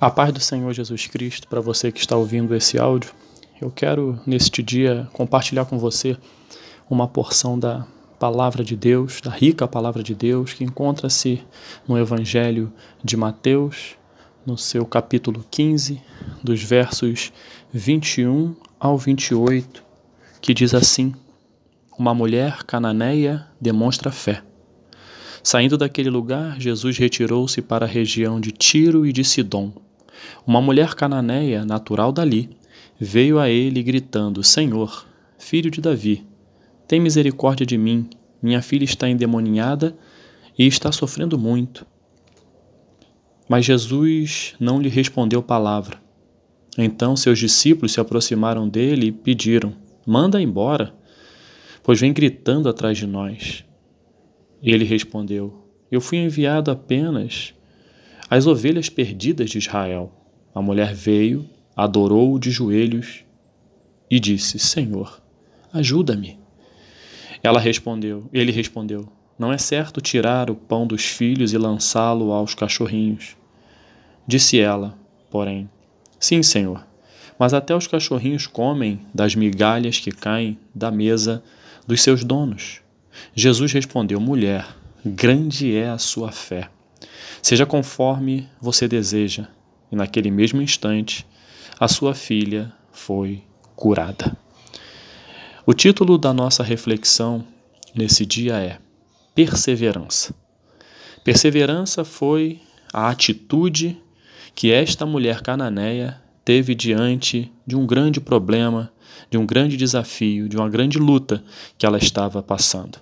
A paz do Senhor Jesus Cristo para você que está ouvindo esse áudio. Eu quero neste dia compartilhar com você uma porção da palavra de Deus, da rica palavra de Deus que encontra-se no Evangelho de Mateus, no seu capítulo 15, dos versos 21 ao 28, que diz assim: Uma mulher cananeia demonstra fé. Saindo daquele lugar, Jesus retirou-se para a região de Tiro e de Sidom uma mulher cananeia, natural dali, veio a ele gritando: Senhor, filho de Davi, tem misericórdia de mim. Minha filha está endemoninhada e está sofrendo muito. Mas Jesus não lhe respondeu palavra. Então seus discípulos se aproximaram dele e pediram: Manda embora, pois vem gritando atrás de nós. Ele respondeu: Eu fui enviado apenas as ovelhas perdidas de Israel. A mulher veio, adorou-o de joelhos e disse: Senhor, ajuda-me. Ela respondeu, ele respondeu: Não é certo tirar o pão dos filhos e lançá-lo aos cachorrinhos. Disse ela, porém: Sim, Senhor, mas até os cachorrinhos comem das migalhas que caem da mesa dos seus donos. Jesus respondeu: Mulher, grande é a sua fé. Seja conforme você deseja. E naquele mesmo instante, a sua filha foi curada. O título da nossa reflexão nesse dia é Perseverança. Perseverança foi a atitude que esta mulher cananeia teve diante de um grande problema, de um grande desafio, de uma grande luta que ela estava passando.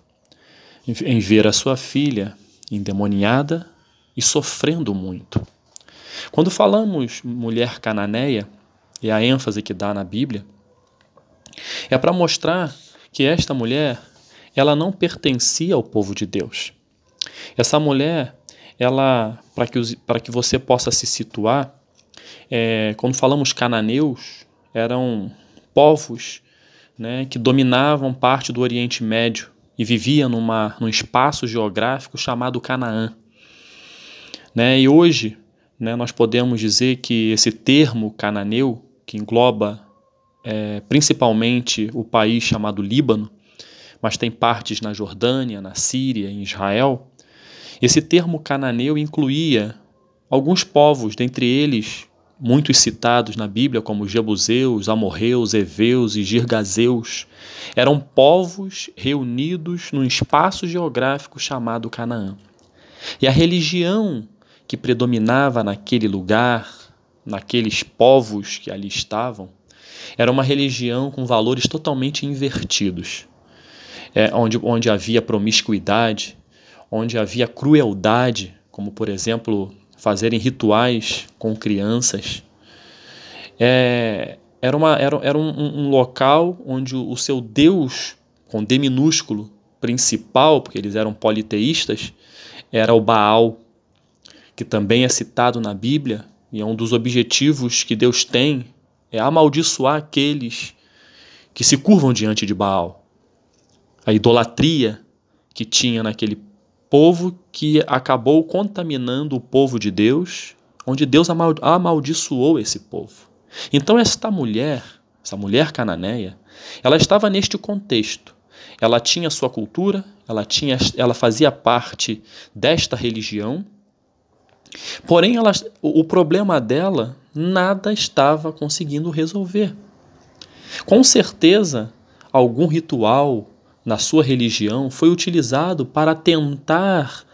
Em ver a sua filha endemoniada e sofrendo muito. Quando falamos mulher cananeia, e a ênfase que dá na Bíblia, é para mostrar que esta mulher, ela não pertencia ao povo de Deus. Essa mulher, ela, para que, que você possa se situar, é, quando falamos cananeus, eram povos né, que dominavam parte do Oriente Médio e viviam numa, num espaço geográfico chamado Canaã. Né? E hoje né, nós podemos dizer que esse termo cananeu, que engloba é, principalmente o país chamado Líbano, mas tem partes na Jordânia, na Síria, em Israel, esse termo cananeu incluía alguns povos, dentre eles muitos citados na Bíblia, como Jebuseus, Amorreus, Eveus e Girgazeus, eram povos reunidos num espaço geográfico chamado Canaã. E a religião que predominava naquele lugar, naqueles povos que ali estavam, era uma religião com valores totalmente invertidos, é, onde, onde havia promiscuidade, onde havia crueldade, como por exemplo fazerem rituais com crianças. É, era uma, era, era um, um local onde o, o seu Deus, com D minúsculo, principal, porque eles eram politeístas, era o Baal que também é citado na Bíblia, e é um dos objetivos que Deus tem, é amaldiçoar aqueles que se curvam diante de Baal. A idolatria que tinha naquele povo que acabou contaminando o povo de Deus, onde Deus amaldiçoou esse povo. Então esta mulher, essa mulher cananeia, ela estava neste contexto. Ela tinha sua cultura, ela tinha, ela fazia parte desta religião Porém, ela, o problema dela nada estava conseguindo resolver. Com certeza, algum ritual na sua religião foi utilizado para tentar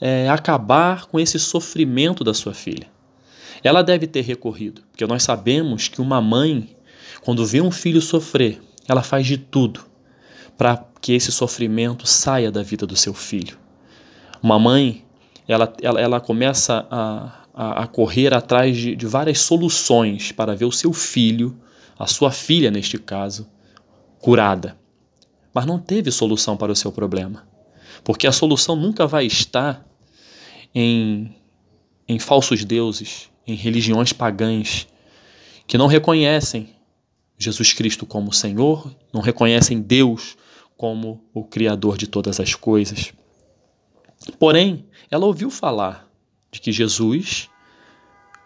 é, acabar com esse sofrimento da sua filha. Ela deve ter recorrido, porque nós sabemos que uma mãe, quando vê um filho sofrer, ela faz de tudo para que esse sofrimento saia da vida do seu filho. Uma mãe ela, ela, ela começa a, a, a correr atrás de, de várias soluções para ver o seu filho, a sua filha neste caso, curada. Mas não teve solução para o seu problema. Porque a solução nunca vai estar em, em falsos deuses, em religiões pagãs, que não reconhecem Jesus Cristo como Senhor, não reconhecem Deus como o Criador de todas as coisas. Porém, ela ouviu falar de que Jesus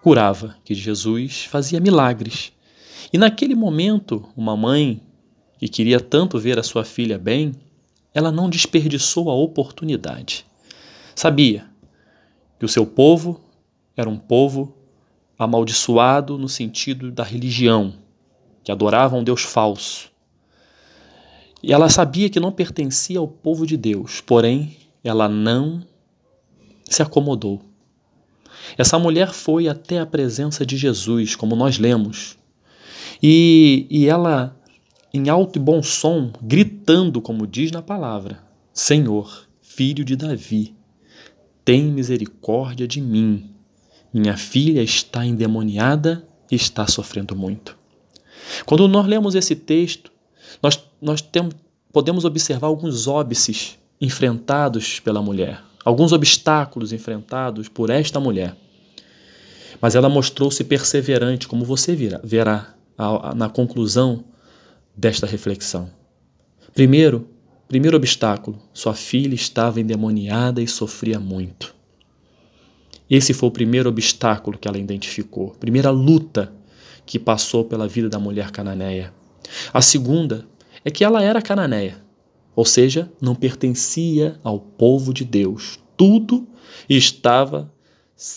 curava, que Jesus fazia milagres. E naquele momento, uma mãe que queria tanto ver a sua filha bem, ela não desperdiçou a oportunidade. Sabia que o seu povo era um povo amaldiçoado no sentido da religião, que adorava um Deus falso. E ela sabia que não pertencia ao povo de Deus, porém, ela não se acomodou. Essa mulher foi até a presença de Jesus, como nós lemos, e, e ela, em alto e bom som, gritando, como diz na palavra: Senhor, filho de Davi, tem misericórdia de mim. Minha filha está endemoniada e está sofrendo muito. Quando nós lemos esse texto, nós, nós temos, podemos observar alguns óbices enfrentados pela mulher, alguns obstáculos enfrentados por esta mulher. Mas ela mostrou-se perseverante, como você verá, na conclusão desta reflexão. Primeiro, primeiro obstáculo, sua filha estava endemoniada e sofria muito. Esse foi o primeiro obstáculo que ela identificou, primeira luta que passou pela vida da mulher cananeia. A segunda é que ela era cananeia, ou seja, não pertencia ao povo de Deus. Tudo estava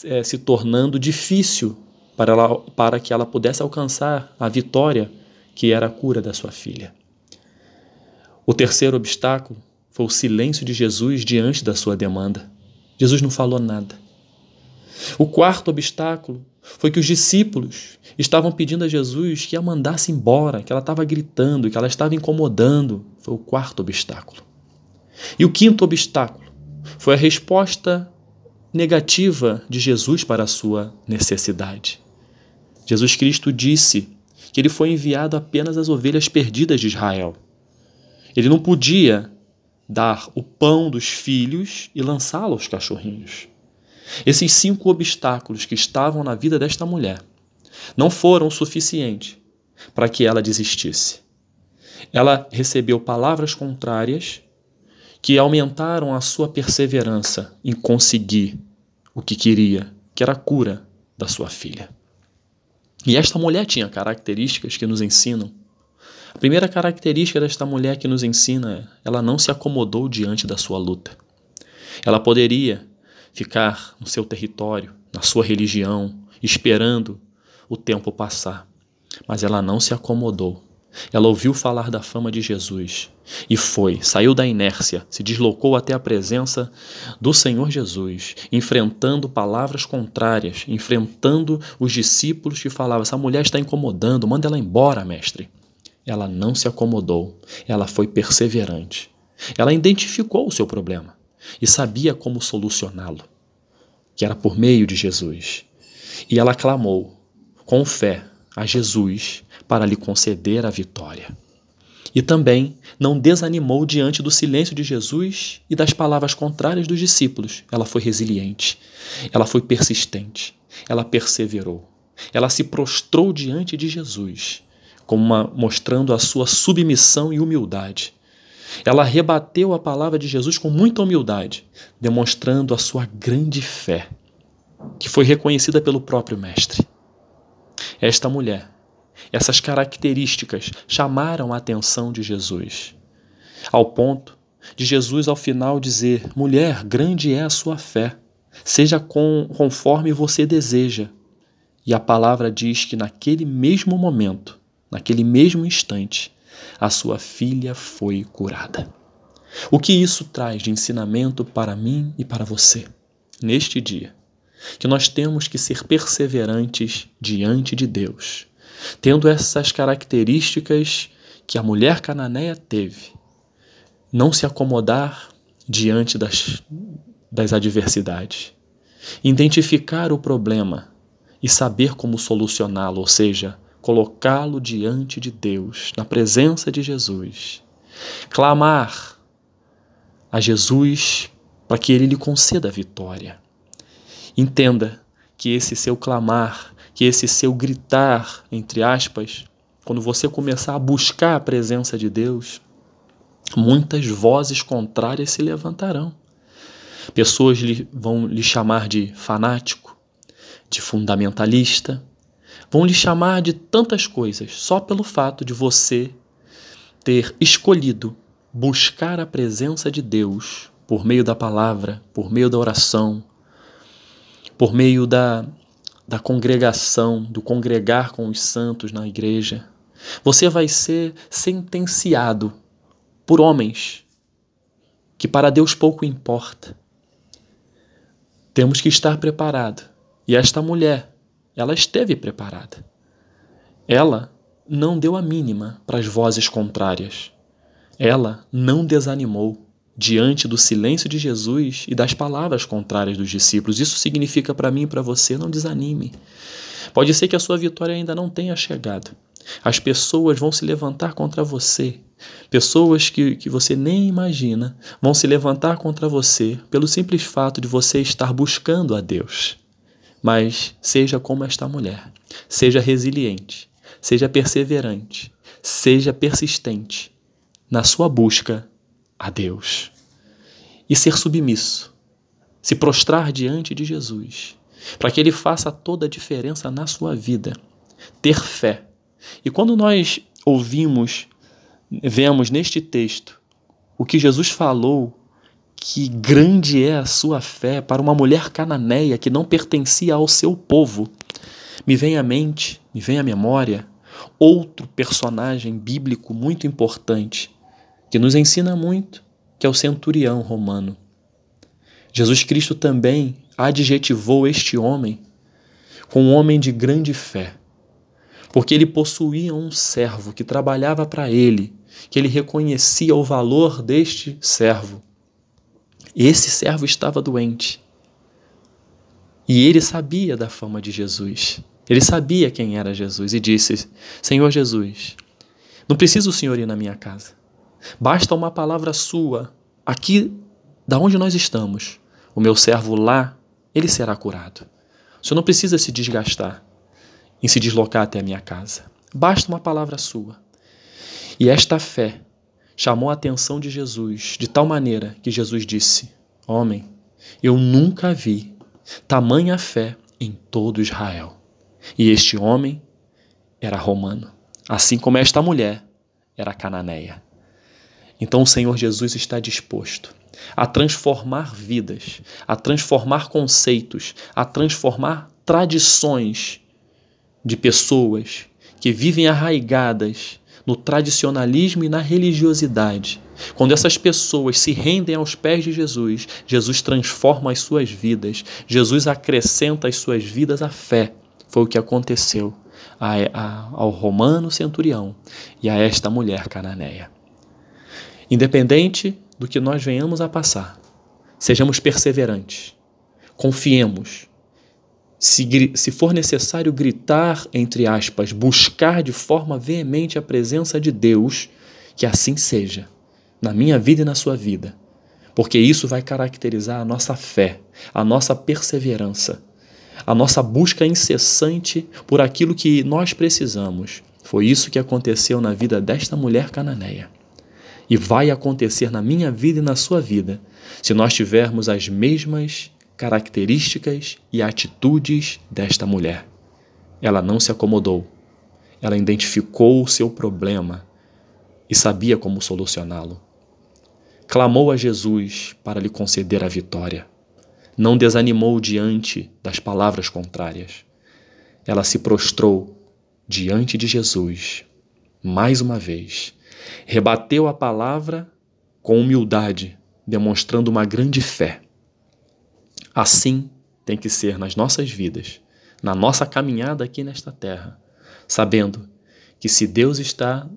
é, se tornando difícil para, ela, para que ela pudesse alcançar a vitória que era a cura da sua filha. O terceiro obstáculo foi o silêncio de Jesus diante da sua demanda. Jesus não falou nada. O quarto obstáculo foi que os discípulos estavam pedindo a Jesus que a mandasse embora, que ela estava gritando, que ela estava incomodando. Foi o quarto obstáculo. E o quinto obstáculo foi a resposta negativa de Jesus para a sua necessidade. Jesus Cristo disse que ele foi enviado apenas às ovelhas perdidas de Israel. Ele não podia dar o pão dos filhos e lançá-lo aos cachorrinhos. Esses cinco obstáculos que estavam na vida desta mulher não foram o suficiente para que ela desistisse. Ela recebeu palavras contrárias que aumentaram a sua perseverança em conseguir o que queria, que era a cura da sua filha. E esta mulher tinha características que nos ensinam. A primeira característica desta mulher que nos ensina é ela não se acomodou diante da sua luta. Ela poderia ficar no seu território, na sua religião, esperando o tempo passar, mas ela não se acomodou. Ela ouviu falar da fama de Jesus e foi, saiu da inércia, se deslocou até a presença do Senhor Jesus, enfrentando palavras contrárias, enfrentando os discípulos que falavam: essa mulher está incomodando, manda ela embora, mestre. Ela não se acomodou, ela foi perseverante. Ela identificou o seu problema e sabia como solucioná-lo, que era por meio de Jesus. E ela clamou com fé a Jesus para lhe conceder a vitória. E também não desanimou diante do silêncio de Jesus e das palavras contrárias dos discípulos. Ela foi resiliente, ela foi persistente, ela perseverou. Ela se prostrou diante de Jesus, como uma, mostrando a sua submissão e humildade. Ela rebateu a palavra de Jesus com muita humildade, demonstrando a sua grande fé, que foi reconhecida pelo próprio Mestre. Esta mulher essas características chamaram a atenção de Jesus, ao ponto de Jesus, ao final, dizer: Mulher, grande é a sua fé, seja com, conforme você deseja. E a palavra diz que naquele mesmo momento, naquele mesmo instante, a sua filha foi curada. O que isso traz de ensinamento para mim e para você neste dia? Que nós temos que ser perseverantes diante de Deus tendo essas características que a mulher cananeia teve. Não se acomodar diante das, das adversidades. Identificar o problema e saber como solucioná-lo, ou seja, colocá-lo diante de Deus, na presença de Jesus. Clamar a Jesus para que ele lhe conceda a vitória. Entenda que esse seu clamar que esse seu gritar, entre aspas, quando você começar a buscar a presença de Deus, muitas vozes contrárias se levantarão. Pessoas lhe, vão lhe chamar de fanático, de fundamentalista, vão lhe chamar de tantas coisas só pelo fato de você ter escolhido buscar a presença de Deus por meio da palavra, por meio da oração, por meio da, da congregação, do congregar com os santos na igreja. Você vai ser sentenciado por homens que para Deus pouco importa. Temos que estar preparado. E esta mulher, ela esteve preparada. Ela não deu a mínima para as vozes contrárias. Ela não desanimou diante do silêncio de Jesus e das palavras contrárias dos discípulos. Isso significa para mim e para você: não desanime. Pode ser que a sua vitória ainda não tenha chegado. As pessoas vão se levantar contra você. Pessoas que, que você nem imagina vão se levantar contra você pelo simples fato de você estar buscando a Deus. Mas seja como esta mulher. Seja resiliente. Seja perseverante. Seja persistente na sua busca a Deus. E ser submisso. Se prostrar diante de Jesus. Para que Ele faça toda a diferença na sua vida. Ter fé e quando nós ouvimos, vemos neste texto o que Jesus falou, que grande é a sua fé para uma mulher cananeia que não pertencia ao seu povo, me vem à mente, me vem à memória outro personagem bíblico muito importante que nos ensina muito, que é o centurião romano. Jesus Cristo também adjetivou este homem com um homem de grande fé porque ele possuía um servo que trabalhava para ele, que ele reconhecia o valor deste servo. Esse servo estava doente. E ele sabia da fama de Jesus. Ele sabia quem era Jesus e disse: Senhor Jesus, não precisa o Senhor ir na minha casa. Basta uma palavra sua, aqui da onde nós estamos. O meu servo lá, ele será curado. O Senhor não precisa se desgastar em se deslocar até a minha casa. Basta uma palavra sua. E esta fé chamou a atenção de Jesus de tal maneira que Jesus disse: Homem, eu nunca vi tamanha fé em todo Israel. E este homem era romano, assim como esta mulher era cananeia. Então o Senhor Jesus está disposto a transformar vidas, a transformar conceitos, a transformar tradições de pessoas que vivem arraigadas no tradicionalismo e na religiosidade. Quando essas pessoas se rendem aos pés de Jesus, Jesus transforma as suas vidas, Jesus acrescenta às suas vidas a fé. Foi o que aconteceu a, a, ao romano centurião e a esta mulher cananeia. Independente do que nós venhamos a passar, sejamos perseverantes, confiemos se, se for necessário gritar, entre aspas, buscar de forma veemente a presença de Deus, que assim seja, na minha vida e na sua vida, porque isso vai caracterizar a nossa fé, a nossa perseverança, a nossa busca incessante por aquilo que nós precisamos. Foi isso que aconteceu na vida desta mulher cananeia. E vai acontecer na minha vida e na sua vida, se nós tivermos as mesmas características e atitudes desta mulher. Ela não se acomodou. Ela identificou o seu problema e sabia como solucioná-lo. Clamou a Jesus para lhe conceder a vitória. Não desanimou diante das palavras contrárias. Ela se prostrou diante de Jesus, mais uma vez. Rebateu a palavra com humildade, demonstrando uma grande fé. Assim tem que ser nas nossas vidas, na nossa caminhada aqui nesta terra, sabendo que se Deus está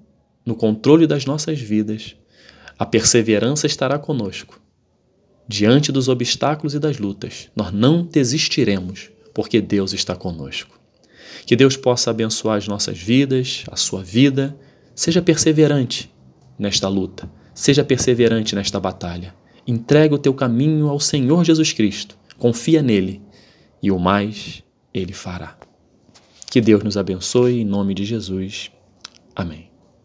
no controle das nossas vidas, a perseverança estará conosco. Diante dos obstáculos e das lutas, nós não desistiremos, porque Deus está conosco. Que Deus possa abençoar as nossas vidas, a sua vida. Seja perseverante nesta luta, seja perseverante nesta batalha. Entrega o teu caminho ao Senhor Jesus Cristo confia nele e o mais ele fará. Que Deus nos abençoe em nome de Jesus. Amém.